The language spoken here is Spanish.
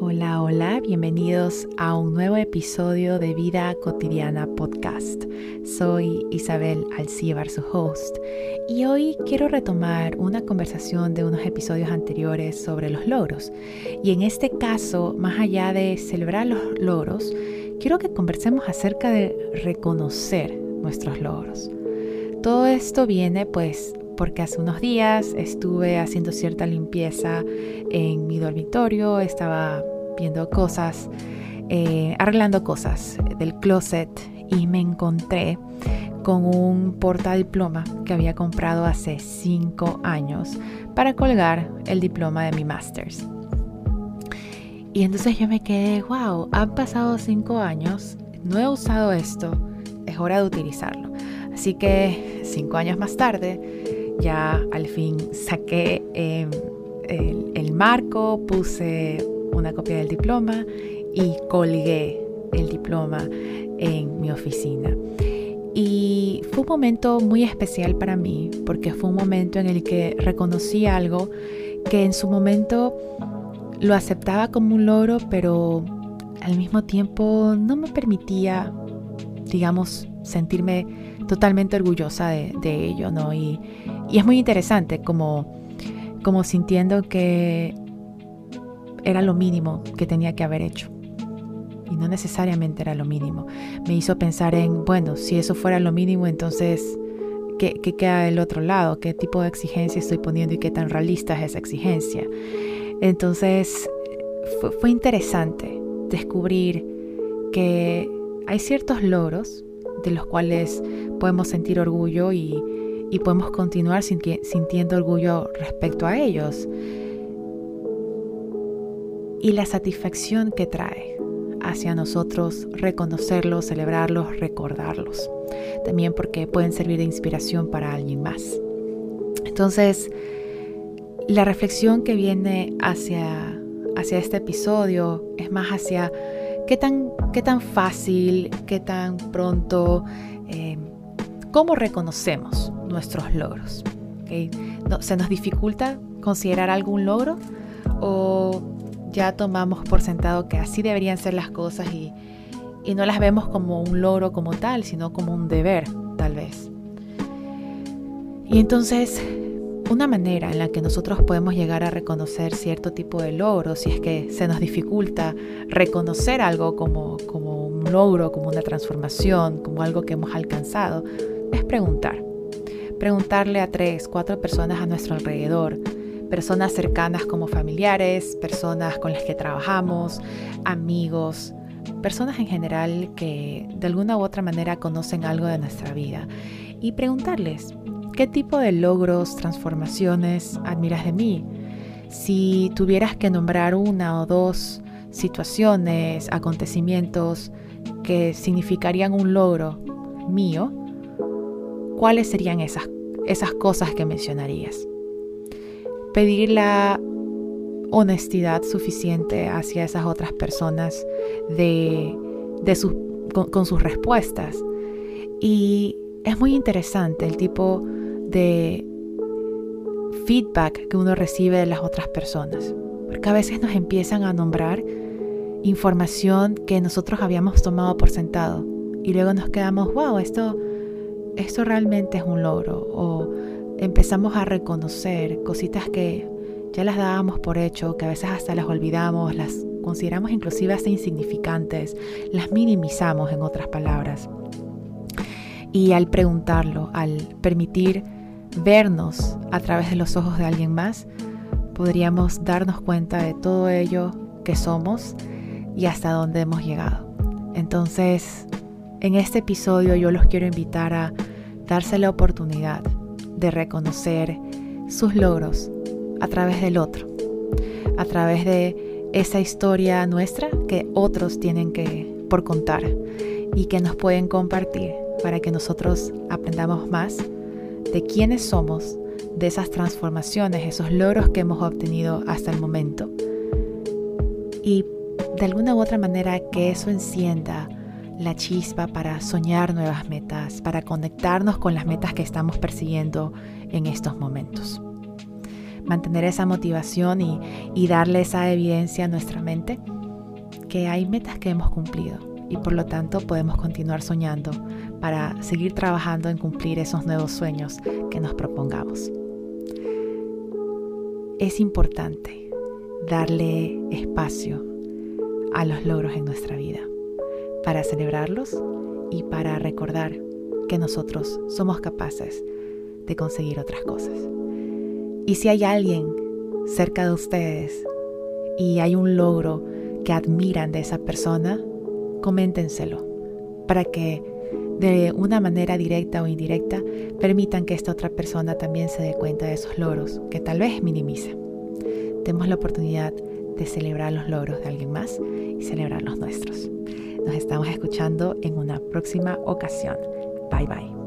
Hola, bienvenidos a un nuevo episodio de Vida Cotidiana Podcast. Soy Isabel Alcíbar, su host, y hoy quiero retomar una conversación de unos episodios anteriores sobre los logros. Y en este caso, más allá de celebrar los logros, quiero que conversemos acerca de reconocer nuestros logros. Todo esto viene pues porque hace unos días estuve haciendo cierta limpieza en mi dormitorio, estaba viendo cosas, eh, arreglando cosas del closet y me encontré con un portadiploma que había comprado hace cinco años para colgar el diploma de mi master's. Y entonces yo me quedé, wow, han pasado cinco años, no he usado esto, es hora de utilizarlo. Así que cinco años más tarde, ya al fin saqué em, el, el marco, puse una copia del diploma y colgué el diploma en mi oficina. Y fue un momento muy especial para mí porque fue un momento en el que reconocí algo que en su momento lo aceptaba como un logro, pero al mismo tiempo no me permitía, digamos, sentirme totalmente orgullosa de, ello, ¿no? Y, y, es muy interesante como, como sintiendo que era lo mínimo que tenía que haber hecho. Y no necesariamente era lo mínimo. Me hizo pensar en, bueno, si eso fuera lo mínimo, entonces, ¿qué, queda del otro lado? ¿Qué tipo de exigencia estoy poniendo y qué tan realista es esa exigencia? Entonces, fue, fue interesante descubrir que hay ciertos logros de los cuales podemos sentir orgullo y, y podemos continuar sintiendo orgullo respecto a ellos y la satisfacción que trae hacia nosotros reconocerlos, celebrarlos, recordarlos. También porque pueden servir de inspiración para alguien más. Entonces, la reflexión que viene hacia, hacia este episodio es más hacia qué tan, qué tan fácil, qué tan pronto, eh, cómo reconocemos nuestros logros. ¿Se nos dificulta considerar algún logro? ¿O ya tomamos por sentado que así deberían ser las cosas y, no las vemos como un logro como tal, sino como un deber, tal vez. Y entonces, una manera en la que nosotros podemos llegar a reconocer cierto tipo de logro, si es que se nos dificulta reconocer algo como, como un logro, como una transformación, como algo que hemos alcanzado, es preguntar. Preguntarle a tres, cuatro personas a nuestro alrededor. Personas cercanas como familiares, personas con las que trabajamos, amigos, personas en general que de alguna u otra manera conocen algo de nuestra vida. Y preguntarles, ¿qué tipo de logros, transformaciones admiras de mí? Si tuvieras que nombrar una o dos situaciones, acontecimientos que significarían un logro mío, ¿cuáles serían esas, esas cosas que mencionarías? pedir la honestidad suficiente hacia esas otras personas de, con, sus respuestas. Y es muy interesante el tipo de feedback que uno recibe de las otras personas. Porque a veces nos empiezan a nombrar información que nosotros habíamos tomado por sentado. Y luego nos quedamos, wow, esto, esto realmente es un logro. O empezamos a reconocer cositas que ya las dábamos por hecho, que a veces hasta las olvidamos, las consideramos inclusive hasta insignificantes, las minimizamos en otras palabras. Y al preguntarlo, al permitir vernos a través de los ojos de alguien más, podríamos darnos cuenta de todo ello que somos y hasta dónde hemos llegado. Entonces, en este episodio yo los quiero invitar a darse la oportunidad de reconocer sus logros a través del otro, a través de esa historia nuestra que otros tienen que por contar y que nos pueden compartir para que nosotros aprendamos más de quiénes somos, de esas transformaciones, esos logros que hemos obtenido hasta el momento. Y de alguna u otra manera que eso encienda la chispa para soñar nuevas metas, para conectarnos con las metas que estamos persiguiendo en estos momentos. Mantener esa motivación y, darle esa evidencia a nuestra mente que hay metas que hemos cumplido y por lo tanto podemos continuar soñando para seguir trabajando en cumplir esos nuevos sueños que nos propongamos. Es importante darle espacio a los logros en nuestra vida para celebrarlos y para recordar que nosotros somos capaces de conseguir otras cosas. Y si hay alguien cerca de ustedes y hay un logro que admiran de esa persona, coméntenselo para que de una manera directa o indirecta permitan que esta otra persona también se dé cuenta de esos logros que tal vez minimiza. Demos la oportunidad de celebrar los logros de alguien más y celebrar los nuestros. Nos estamos escuchando en una próxima ocasión. Bye bye.